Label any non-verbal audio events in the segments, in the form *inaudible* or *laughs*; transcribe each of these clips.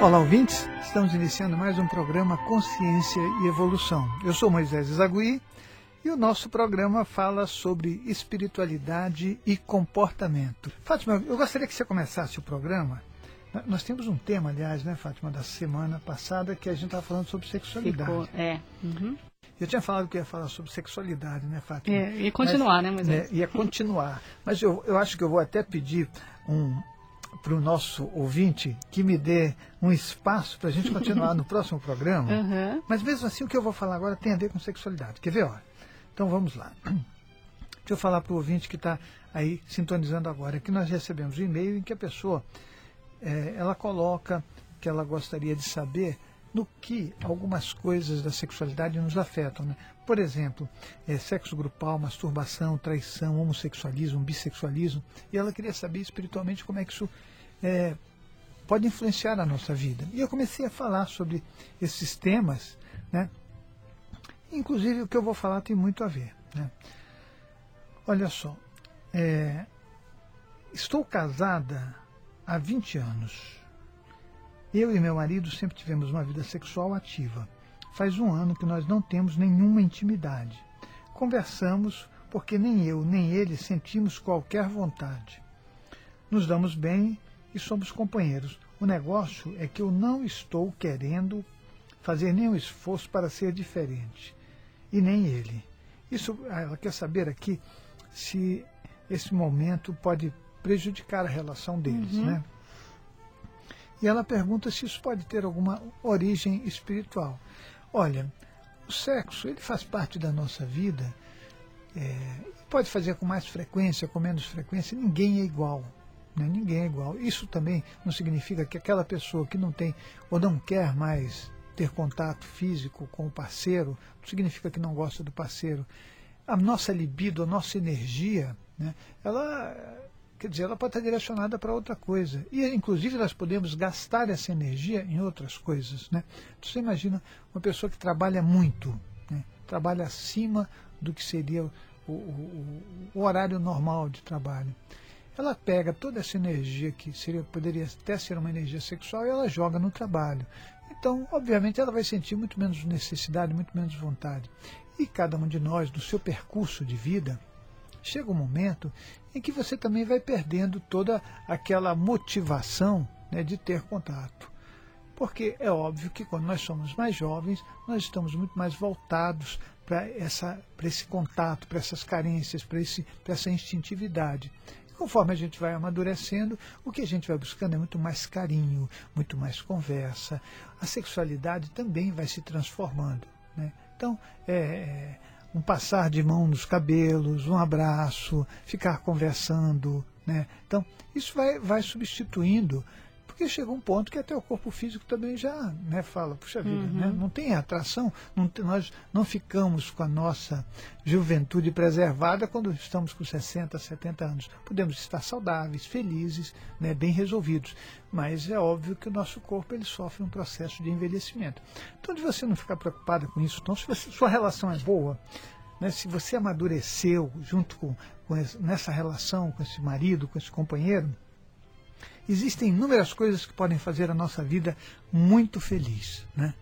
Olá, ouvintes. Estamos iniciando mais um programa Consciência e Evolução. Eu sou Moisés Zagui e o nosso programa fala sobre espiritualidade e comportamento. Fátima, eu gostaria que você começasse o programa. Nós temos um tema, aliás, né, Fátima, da semana passada, que a gente estava falando sobre sexualidade. Ficou, é. Uhum. Eu tinha falado que ia falar sobre sexualidade, né, Fátima? É, ia continuar, Mas, né, Moisés? É, ia continuar. Mas eu, eu acho que eu vou até pedir um, para o nosso ouvinte que me dê um espaço para a gente continuar no *laughs* próximo programa. Uhum. Mas mesmo assim, o que eu vou falar agora tem a ver com sexualidade. Quer ver? Olha. Então vamos lá. *clears throat* Deixa eu falar para o ouvinte que está aí sintonizando agora, que nós recebemos um e-mail em que a pessoa é, ela coloca que ela gostaria de saber no que algumas coisas da sexualidade nos afetam. Né? Por exemplo, é, sexo grupal, masturbação, traição, homossexualismo, bissexualismo. E ela queria saber espiritualmente como é que isso é, pode influenciar a nossa vida. E eu comecei a falar sobre esses temas, né? Inclusive o que eu vou falar tem muito a ver. Né? Olha só, é, estou casada há 20 anos. Eu e meu marido sempre tivemos uma vida sexual ativa. Faz um ano que nós não temos nenhuma intimidade. Conversamos porque nem eu nem ele sentimos qualquer vontade. Nos damos bem e somos companheiros. O negócio é que eu não estou querendo fazer nenhum esforço para ser diferente. E nem ele. Isso, ela quer saber aqui se esse momento pode prejudicar a relação deles, Uhum. né? E ela pergunta se isso pode ter alguma origem espiritual. Olha, o sexo ele faz parte da nossa vida, é, pode fazer com mais frequência, com menos frequência, ninguém é igual. Né? Ninguém é igual. Isso também não significa que aquela pessoa que não tem ou não quer mais ter contato físico com o parceiro, não significa que não gosta do parceiro. A nossa libido, a nossa energia, né, ela quer dizer, ela pode estar direcionada para outra coisa. E, inclusive, nós podemos gastar essa energia em outras coisas. Né? Você imagina uma pessoa que trabalha muito, né? trabalha acima do que seria o, o, o, horário normal de trabalho. Ela pega toda essa energia que seria, poderia até ser uma energia sexual e ela joga no trabalho. Então, obviamente, ela vai sentir muito menos necessidade, muito menos vontade. E cada um de nós, no seu percurso de vida, chega um momento em que você também vai perdendo toda aquela motivação né, de ter contato. Porque é óbvio que quando nós somos mais jovens, nós estamos muito mais voltados para esse contato, para essas carências, para essa instintividade. Conforme a gente vai amadurecendo, o que a gente vai buscando é muito mais carinho, muito mais conversa. A sexualidade também vai se transformando. Né? Então, é, um passar de mão nos cabelos, um abraço, ficar conversando. Né? Então, isso vai, vai substituindo, porque chega um ponto que até o corpo físico também já né, fala, puxa vida, Uhum. né? não tem atração, não nós não ficamos com a nossa juventude preservada quando estamos com 60, 70 anos. Podemos estar saudáveis, felizes, né, bem resolvidos, mas é óbvio que o nosso corpo ele sofre um processo de envelhecimento. Então, de você não ficar preocupada com isso, então, se você- sua relação é boa, né, se você amadureceu junto com, com esse- nessa relação com esse marido, com esse companheiro, existem inúmeras coisas que podem fazer a nossa vida muito feliz. Né?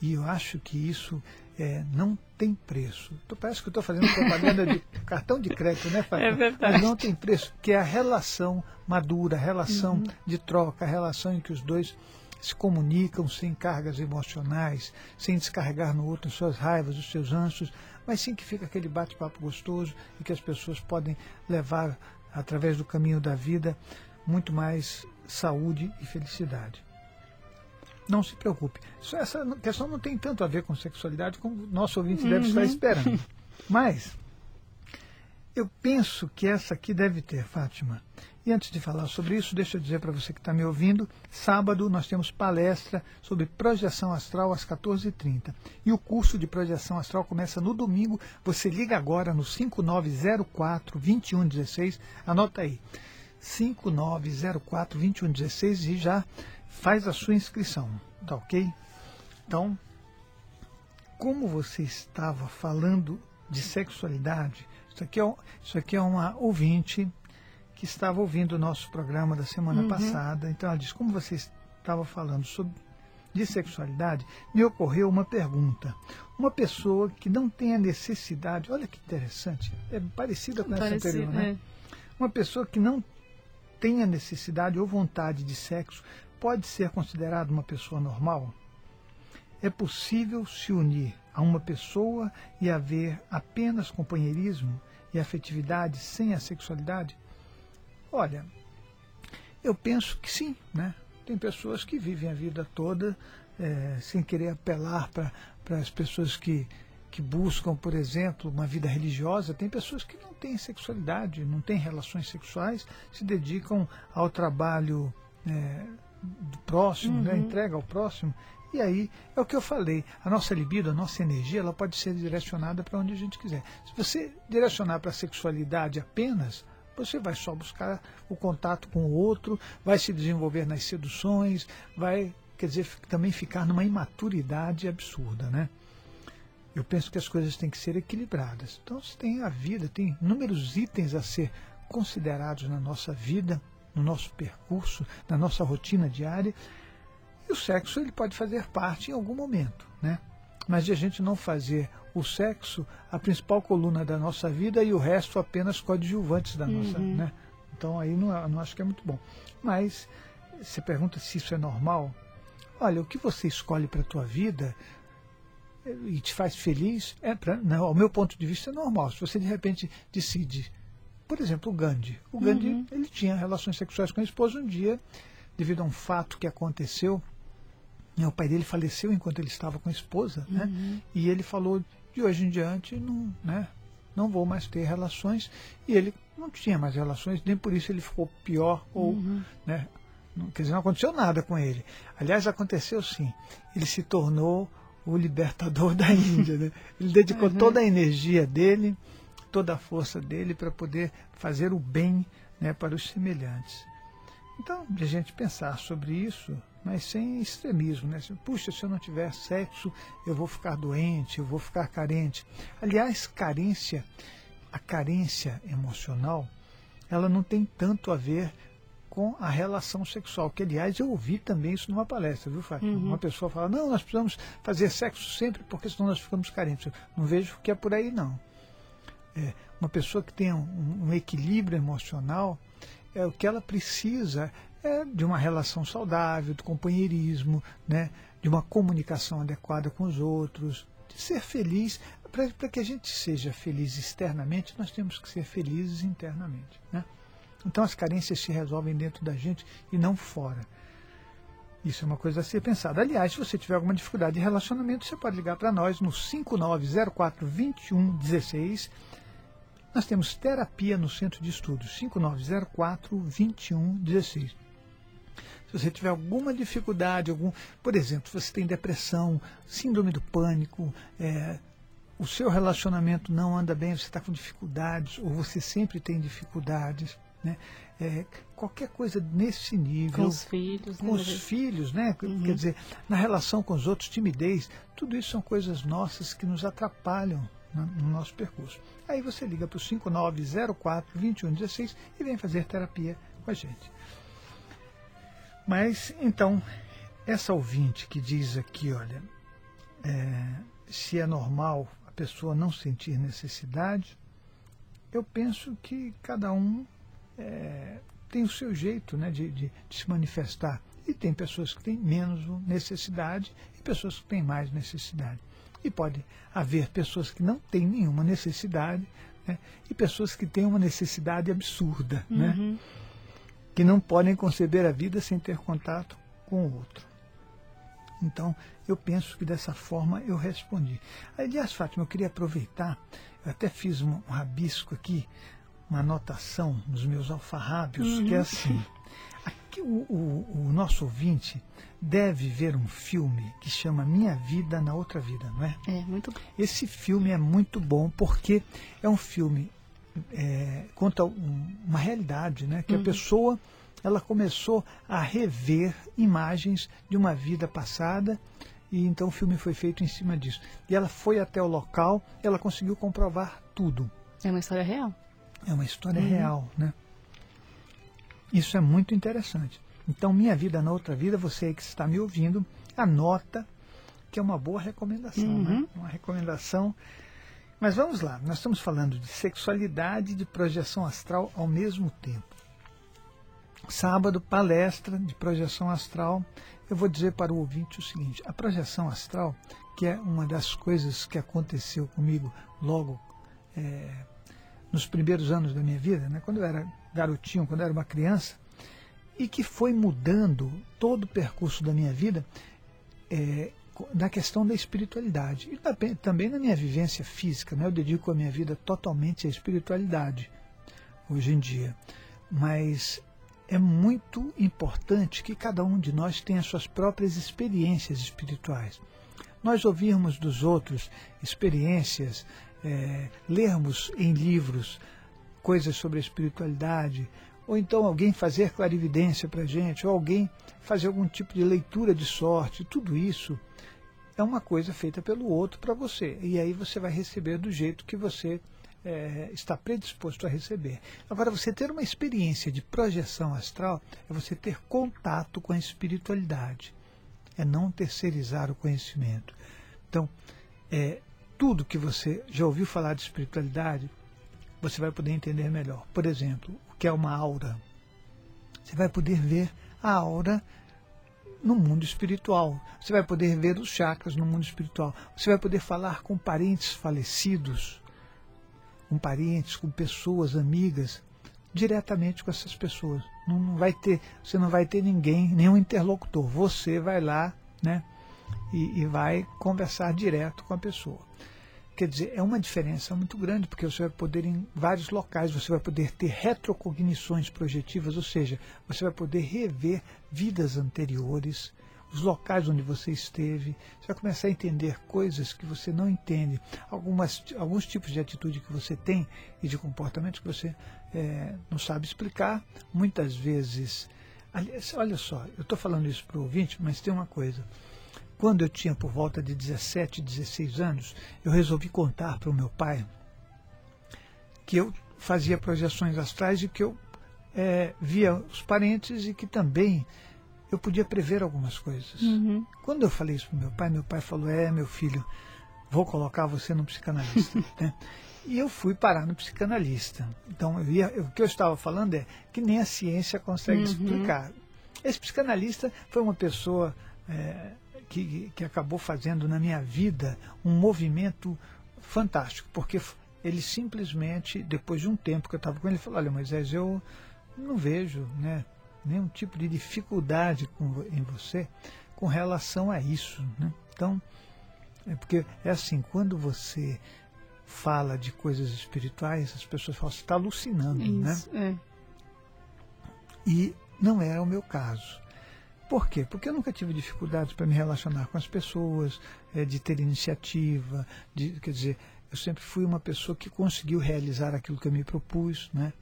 E eu acho que isso é, não tem preço. Tô- Parece que eu estou fazendo propaganda de *laughs* cartão de crédito, né, Fátima? É verdade. Mas não tem preço, que é a relação madura, a relação de troca, a relação em que os dois se comunicam sem cargas emocionais, sem descarregar no outro as suas raivas, os seus anseios, mas sim que fica aquele bate-papo gostoso e que as pessoas podem levar através do caminho da vida muito mais saúde e felicidade. Não se preocupe. Essa questão não tem tanto a ver com sexualidade como o nosso ouvinte deve estar esperando. *laughs* Mas eu penso que essa aqui deve ter, Fátima. E antes de falar sobre isso, deixa eu dizer para você que está me ouvindo, sábado nós temos palestra sobre projeção astral às 14h30. E o curso de projeção astral começa no domingo. Você liga agora no 5904-2116, anota aí, 5904-2116 e já faz a sua inscrição, tá ok? Então, como você estava falando de sexualidade, isso aqui é, isso aqui é uma ouvinte que estava ouvindo o nosso programa da semana Uhum. passada. Então ela diz, como você estava falando sobre de sexualidade, me ocorreu uma pergunta. Uma pessoa que não tem a necessidade, olha que interessante, é parecida com essa anterior, né? É. Uma pessoa que não tem a necessidade ou vontade de sexo pode ser considerada uma pessoa normal? É possível se unir a uma pessoa e haver apenas companheirismo e afetividade sem a sexualidade? Olha, eu penso que sim, né? Tem pessoas que vivem a vida toda é, sem querer apelar para as pessoas que, que buscam, por exemplo, uma vida religiosa. Tem pessoas que não têm sexualidade, não têm relações sexuais, se dedicam ao trabalho é, do próximo, né? uhum. né? entrega ao próximo. E aí é o que eu falei, a nossa libido, a nossa energia, ela pode ser direcionada para onde a gente quiser. Se você direcionar para a sexualidade apenas, você vai só buscar o contato com o outro, vai se desenvolver nas seduções, vai, quer dizer, também ficar numa imaturidade absurda, né? Eu penso que as coisas têm que ser equilibradas. Então, você tem a vida, tem inúmeros itens a ser considerados na nossa vida, no nosso percurso, na nossa rotina diária. E o sexo ele pode fazer parte em algum momento, né? Mas de a gente não fazer o sexo a principal coluna da nossa vida e o resto apenas coadjuvantes da nossa, uhum. né? Então aí não, não acho que é muito bom. Mas você pergunta se isso é normal. Olha, o que você escolhe para a tua vida e te faz feliz, é pra, não, ao meu ponto de vista é normal. Se você de repente decide, por exemplo, o Gandhi. O Gandhi uhum. ele tinha relações sexuais com a esposa um dia, devido a um fato que aconteceu. O pai dele faleceu enquanto ele estava com a esposa, né? uhum. né? E ele falou de hoje em diante não, né, não vou mais ter relações. E ele não tinha mais relações, nem por isso ele ficou pior ou, uhum. né, não, quer dizer, não aconteceu nada com ele. Aliás, aconteceu sim. Ele se tornou o libertador *laughs* da Índia. Né? Ele dedicou uhum. toda a energia dele, toda a força dele para poder fazer o bem né, para os semelhantes. Então, de a gente pensar sobre isso, mas sem extremismo, né? Puxa, se eu não tiver sexo, eu vou ficar doente, eu vou ficar carente. Aliás, carência, a carência emocional, ela não tem tanto a ver com a relação sexual, que aliás eu ouvi também isso numa palestra, viu, Fátima? Uhum. Uma pessoa fala, não, nós precisamos fazer sexo sempre porque senão nós ficamos carentes. Eu não vejo que é por aí, não. É, uma pessoa que tem um, um equilíbrio emocional, é, o que ela precisa é de uma relação saudável, do companheirismo, né, de uma comunicação adequada com os outros, de ser feliz. Para que a gente seja feliz externamente, nós temos que ser felizes internamente. Né? Então as carências se resolvem dentro da gente e não fora. Isso é uma coisa a ser pensada. Aliás, se você tiver alguma dificuldade de relacionamento, você pode ligar para nós no 5904 2116 nós temos terapia no centro de estudos 5904 2116. Se você tiver alguma dificuldade, algum, por exemplo, se você tem depressão, síndrome do pânico, é, o seu relacionamento não anda bem, você está com dificuldades, ou você sempre tem dificuldades, né? É, qualquer coisa nesse nível. Com os filhos, Com né? os filhos, né? Uhum. Quer dizer, na relação com os outros, timidez, tudo isso são coisas nossas que nos atrapalham né, no nosso percurso. Aí você liga para o 5904 2116 e vem fazer terapia com a gente. Mas, então, essa ouvinte que diz aqui, olha, é, se é normal a pessoa não sentir necessidade, eu penso que cada um é, tem o seu jeito né, de, de, de, se manifestar. E tem pessoas que têm menos necessidade e pessoas que têm mais necessidade. E pode haver pessoas que não têm nenhuma necessidade né, e pessoas que têm uma necessidade absurda, né, uhum. né, que não podem conceber a vida sem ter contato com o outro. Então, eu penso que dessa forma eu respondi. Aliás, Fátima, eu queria aproveitar, eu até fiz um, um rabisco aqui, uma anotação nos meus alfarrábios, uhum. que é assim. Aqui o, o, o, nosso ouvinte deve ver um filme que chama Minha Vida na Outra Vida, não é? É, muito bom. Esse filme é muito bom porque é um filme é, conta um, uma realidade, né? Que uhum. a pessoa ela começou a rever imagens de uma vida passada e então o filme foi feito em cima disso. E ela foi até o local, ela conseguiu comprovar tudo. É uma história real. É uma história uhum. real, né? Isso é muito interessante. Então, Minha Vida na Outra Vida, você que está me ouvindo, anota que é uma boa recomendação, né? uhum. né? Uma recomendação. Mas vamos lá, nós estamos falando de sexualidade e de projeção astral ao mesmo tempo. Sábado, palestra de projeção astral. Eu vou dizer para o ouvinte o seguinte: a projeção astral, que é uma das coisas que aconteceu comigo logo é, nos primeiros anos da minha vida, né, quando eu era garotinho, quando eu era uma criança, e que foi mudando todo o percurso da minha vida é, na questão da espiritualidade. E também, na minha vivência física. Né, eu dedico a minha vida totalmente à espiritualidade hoje em dia. Mas é muito importante que cada um de nós tenha suas próprias experiências espirituais. Nós ouvirmos dos outros experiências, é, lermos em livros coisas sobre a espiritualidade, ou então alguém fazer clarividência para a gente, ou alguém fazer algum tipo de leitura de sorte, tudo isso é uma coisa feita pelo outro para você. E aí você vai receber do jeito que você é, está predisposto a receber. Agora, você ter uma experiência de projeção astral é você ter contato com a espiritualidade, é não terceirizar o conhecimento. Então, é, tudo que você já ouviu falar de espiritualidade, você vai poder entender melhor. Por exemplo, o que é uma aura? Você vai poder ver a aura no mundo espiritual. Você vai poder ver os chakras no mundo espiritual. Você vai poder falar com parentes falecidos com parentes, com pessoas, amigas, diretamente com essas pessoas. Não vai ter, você não vai ter ninguém, nenhum interlocutor. Você vai lá, né, e, e vai conversar direto com a pessoa. Quer dizer, é uma diferença muito grande, porque você vai poder, em vários locais, você vai poder ter retrocognições projetivas, ou seja, você vai poder rever vidas anteriores, os locais onde você esteve, você vai começar a entender coisas que você não entende, algumas, alguns tipos de atitude que você tem e de comportamento que você é, não sabe explicar. Muitas vezes, aliás, olha só, eu estou falando isso para o ouvinte, mas tem uma coisa. Quando eu tinha por volta de 17, 16 anos, eu resolvi contar para o meu pai que eu fazia projeções astrais e que eu é, via os parentes e que também eu podia prever algumas coisas. Uhum. Quando eu falei isso para meu pai, meu pai falou: É, meu filho, vou colocar você no psicanalista. *laughs* né? E eu fui parar no psicanalista. Então, eu ia, eu, o que eu estava falando é que nem a ciência consegue uhum. explicar. Esse psicanalista foi uma pessoa é, que, que acabou fazendo na minha vida um movimento fantástico, porque ele simplesmente, depois de um tempo que eu estava com ele, falou: Olha, Moisés, eu não vejo né, nenhum tipo de dificuldade com, em você com relação a isso. Né? Então, é porque é assim, quando você fala de coisas espirituais, as pessoas falam, você está alucinando, né? isso, né? É. E não era o meu caso. Por quê? Porque eu nunca tive dificuldades para me relacionar com as pessoas, é, de ter iniciativa, de, quer dizer, eu sempre fui uma pessoa que conseguiu realizar aquilo que eu me propus, né?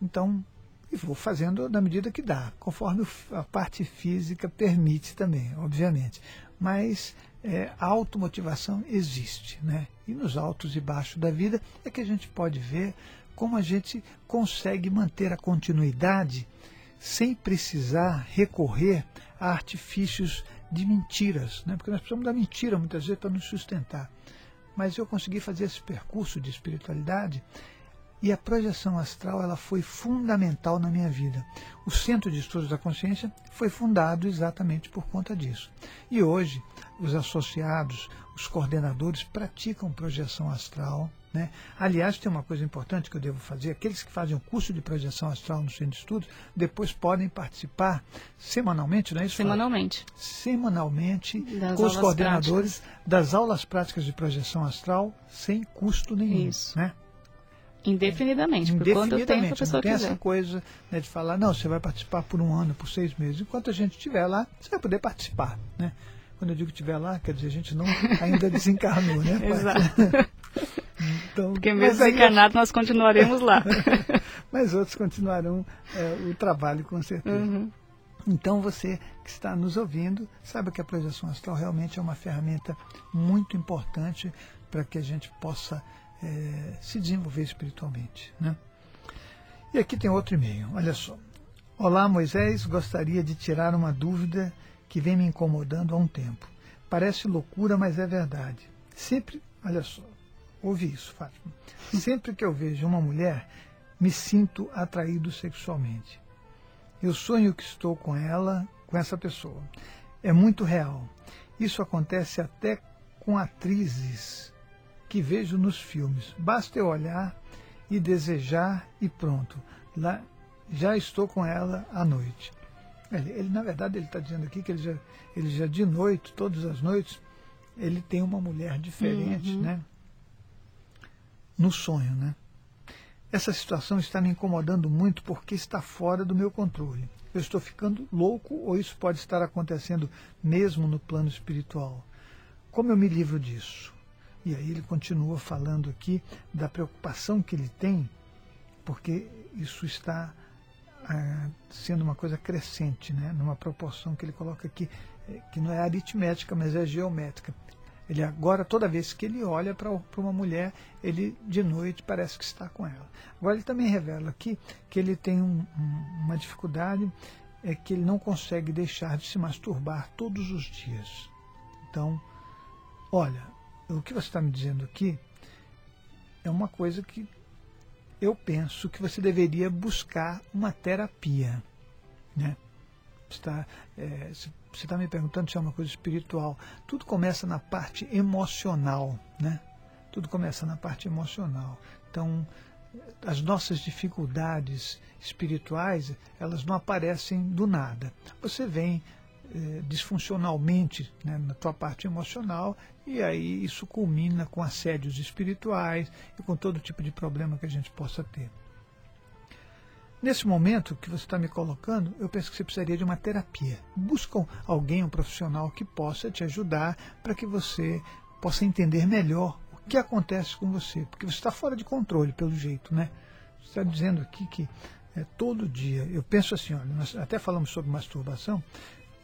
Então, e vou fazendo na medida que dá, conforme a parte física permite também, obviamente. Mas é, a automotivação existe, né? E nos altos e baixos da vida é que a gente pode ver como a gente consegue manter a continuidade sem precisar recorrer a artifícios de mentiras, né? porque nós precisamos da mentira muitas vezes para nos sustentar. Mas eu consegui fazer esse percurso de espiritualidade e a projeção astral ela foi fundamental na minha vida. O Centro de Estudos da Consciência foi fundado exatamente por conta disso. E hoje, os associados, os coordenadores praticam projeção astral. Né? Aliás, tem uma coisa importante que eu devo fazer: aqueles que fazem o curso de projeção astral no Centro de Estudos depois podem participar semanalmente, não é isso? Semanalmente. Semanalmente, das com os coordenadores práticas. das aulas práticas de projeção astral sem custo nenhum. Isso. Né? Indefinidamente, por quanto tempo a pessoa não tem quiser. essa coisa né, de falar, não, você vai participar por um ano, por seis meses. Enquanto a gente estiver lá, você vai poder participar. Né? Quando eu digo estiver lá, quer dizer, a gente não ainda *laughs* desencarnou, né? Exato. *laughs* então, Porque mesmo desencarnado, nós continuaremos lá. *laughs* mas outros continuarão é, o trabalho, com certeza. Uhum. Então, você que está nos ouvindo, saiba que a projeção astral realmente é uma ferramenta muito importante para que a gente possa é, se desenvolver espiritualmente. Né? E aqui tem outro e-mail, olha só. Olá, Moisés. Gostaria de tirar uma dúvida que vem me incomodando há um tempo. Parece loucura, mas é verdade. Sempre, olha só, ouvi isso, Fátima. Sempre que eu vejo uma mulher, me sinto atraído sexualmente. Eu sonho que estou com ela, com essa pessoa. É muito real. Isso acontece até com atrizes que vejo nos filmes. Basta eu olhar e desejar e pronto. Lá já estou com ela à noite. Ele, ele na verdade, ele está dizendo aqui que ele já, ele já de noite, todas as noites, ele tem uma mulher diferente, uhum. né? No sonho, né? Essa situação está me incomodando muito porque está fora do meu controle. Eu estou ficando louco ou isso pode estar acontecendo mesmo no plano espiritual? Como eu me livro disso? E aí ele continua falando aqui da preocupação que ele tem, porque isso está ah, sendo uma coisa crescente, né? numa proporção que ele coloca aqui, eh, que não é aritmética, mas é geométrica. Ele agora, toda vez que ele olha para uma mulher, ele de noite parece que está com ela. Agora ele também revela aqui que ele tem um, um, uma dificuldade, é que ele não consegue deixar de se masturbar todos os dias. Então, olha, o que você está me dizendo aqui é uma coisa que eu penso que você deveria buscar uma terapia. Né? Está, é, você está me perguntando se é uma coisa espiritual. Tudo começa na parte emocional. Né? Tudo começa na parte emocional. Então, as nossas dificuldades espirituais, elas não aparecem do nada. Você vem eh, disfuncionalmente né, na tua parte emocional e aí isso culmina com assédios espirituais e com todo tipo de problema que a gente possa ter. Nesse momento que você está me colocando, eu penso que você precisaria de uma terapia. Busca alguém, um profissional que possa te ajudar para que você possa entender melhor o que acontece com você, porque você está fora de controle, pelo jeito, né? Você está dizendo aqui que é, todo dia, eu penso assim, olha, nós até falamos sobre masturbação,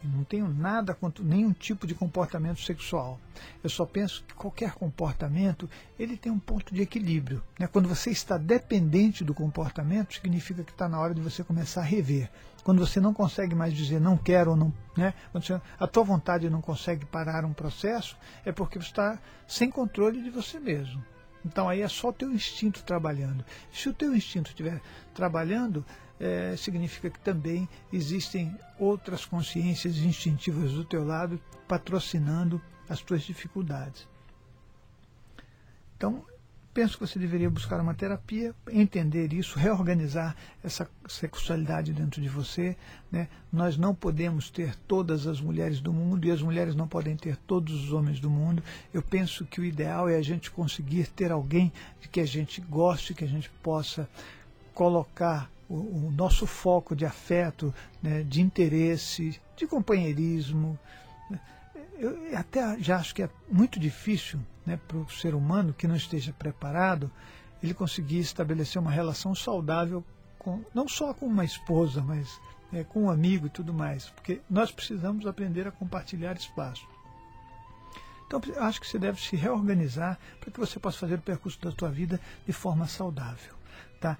não tenho nada contra nenhum tipo de comportamento sexual. Eu só penso que qualquer comportamento ele tem um ponto de equilíbrio. Né? Quando você está dependente do comportamento, significa que está na hora de você começar a rever. Quando você não consegue mais dizer não quero ou não, né? Quando você, a tua vontade não consegue parar um processo, é porque você está sem controle de você mesmo. Então aí é só o teu instinto trabalhando. Se o teu instinto estiver trabalhando, é, significa que também existem outras consciências instintivas do teu lado patrocinando as tuas dificuldades. Então, penso que você deveria buscar uma terapia, entender isso, reorganizar essa sexualidade dentro de você. Né? Nós não podemos ter todas as mulheres do mundo e as mulheres não podem ter todos os homens do mundo. Eu penso que o ideal é a gente conseguir ter alguém de que a gente goste, que a gente possa colocar o, o nosso foco de afeto, né, de interesse, de companheirismo. Eu até já acho que é muito difícil né, para o ser humano que não esteja preparado ele conseguir estabelecer uma relação saudável com, não só com uma esposa, mas é, com um amigo e tudo mais, porque nós precisamos aprender a compartilhar espaço. Então, acho que você deve se reorganizar para que você possa fazer o percurso da sua vida de forma saudável. Tá?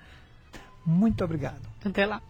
Muito obrigado. Até lá.